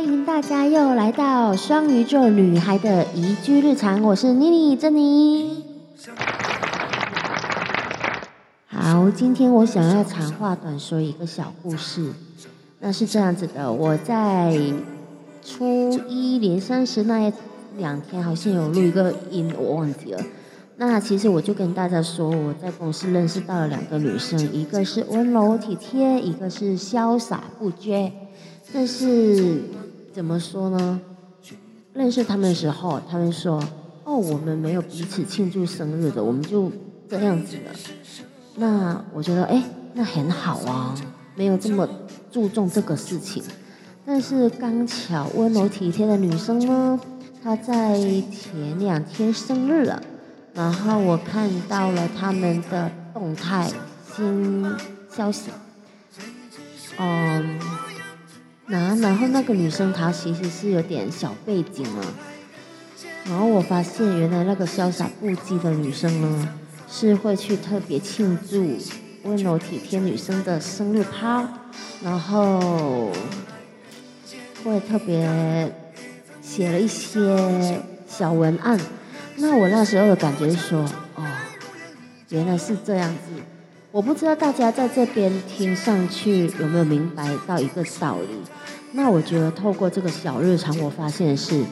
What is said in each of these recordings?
欢迎大家又来到双鱼座女孩的宜居日常，我是妮妮珍妮。好，今天我想要长话短说一个小故事。那是这样子的，我在初一连三十那两天，好像有录一个音，我忘记了。那其实我就跟大家说，我在公司认识到了两个女生，一个是温柔体贴，一个是潇洒不羁。但是怎么说呢？认识他们的时候，他们说：“哦，我们没有彼此庆祝生日的，我们就这样子了。”那我觉得，哎，那很好啊，没有这么注重这个事情。但是刚巧温柔体贴的女生呢，她在前两天生日了。然后我看到了他们的动态新消息，嗯，那然后那个女生她其实是有点小背景了，然后我发现原来那个潇洒不羁的女生呢，是会去特别庆祝温柔体贴女生的生日趴，然后会特别写了一些小文案。那我那时候的感觉是说，哦，原来是这样子。我不知道大家在这边听上去有没有明白到一个道理。那我觉得透过这个小日常，我发现是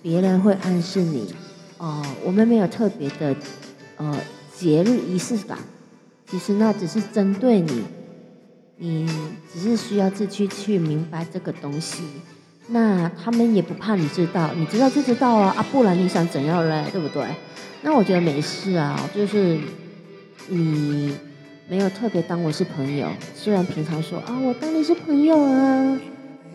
别人会暗示你，哦，我们没有特别的呃节日仪式感。其实那只是针对你，你只是需要自己去明白这个东西。那他们也不怕你知道，你知道就知道啊啊，不然你想怎样嘞，对不对？那我觉得没事啊，就是你没有特别当我是朋友，虽然平常说啊我当你是朋友啊，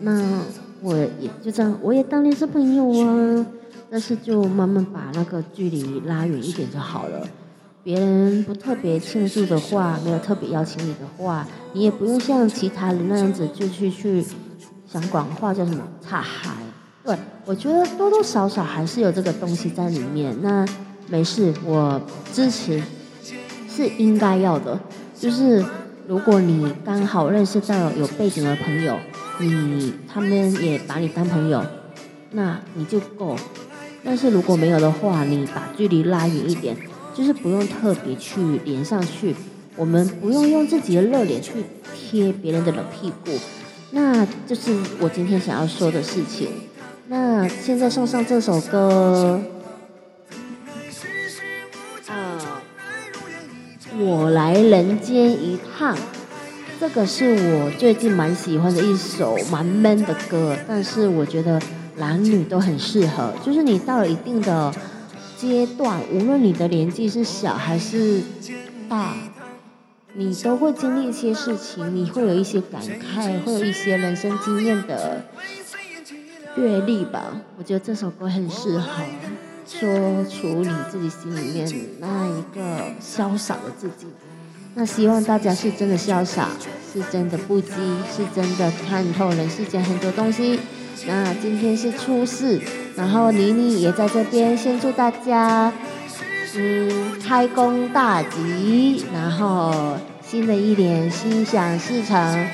那我也就这样，我也当你是朋友啊，但是就慢慢把那个距离拉远一点就好了。别人不特别庆祝的话，没有特别邀请你的话，你也不用像其他人那样子就去去。想广话叫什么？擦嗨！对我觉得多多少少还是有这个东西在里面。那没事，我支持，是应该要的。就是如果你刚好认识到有背景的朋友，你他们也把你当朋友，那你就够。但是如果没有的话，你把距离拉远一点，就是不用特别去连上去。我们不用用自己的热脸去贴别人的冷屁股。那就是我今天想要说的事情。那现在送上这首歌，啊，我来人间一趟。这个是我最近蛮喜欢的一首蛮闷的歌，但是我觉得男女都很适合。就是你到了一定的阶段，无论你的年纪是小还是大。你都会经历一些事情，你会有一些感慨，会有一些人生经验的阅历吧。我觉得这首歌很适合说出你自己心里面那一个潇洒的自己。那希望大家是真的潇洒，是真的不羁，是真的看透人世间很多东西。那今天是初四，然后妮妮也在这边，先祝大家。嗯，开工大吉，然后新的一年心想事成。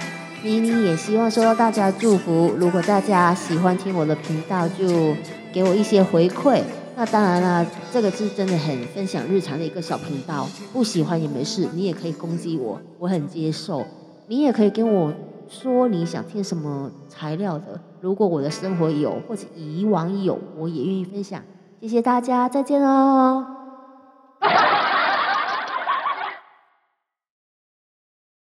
妮妮也希望收到大家祝福。如果大家喜欢听我的频道，就给我一些回馈。那当然啦，这个是真的很分享日常的一个小频道。不喜欢也没事，你也可以攻击我，我很接受。你也可以跟我说你想听什么材料的。如果我的生活有，或者以往有，我也愿意分享。谢谢大家，再见哦。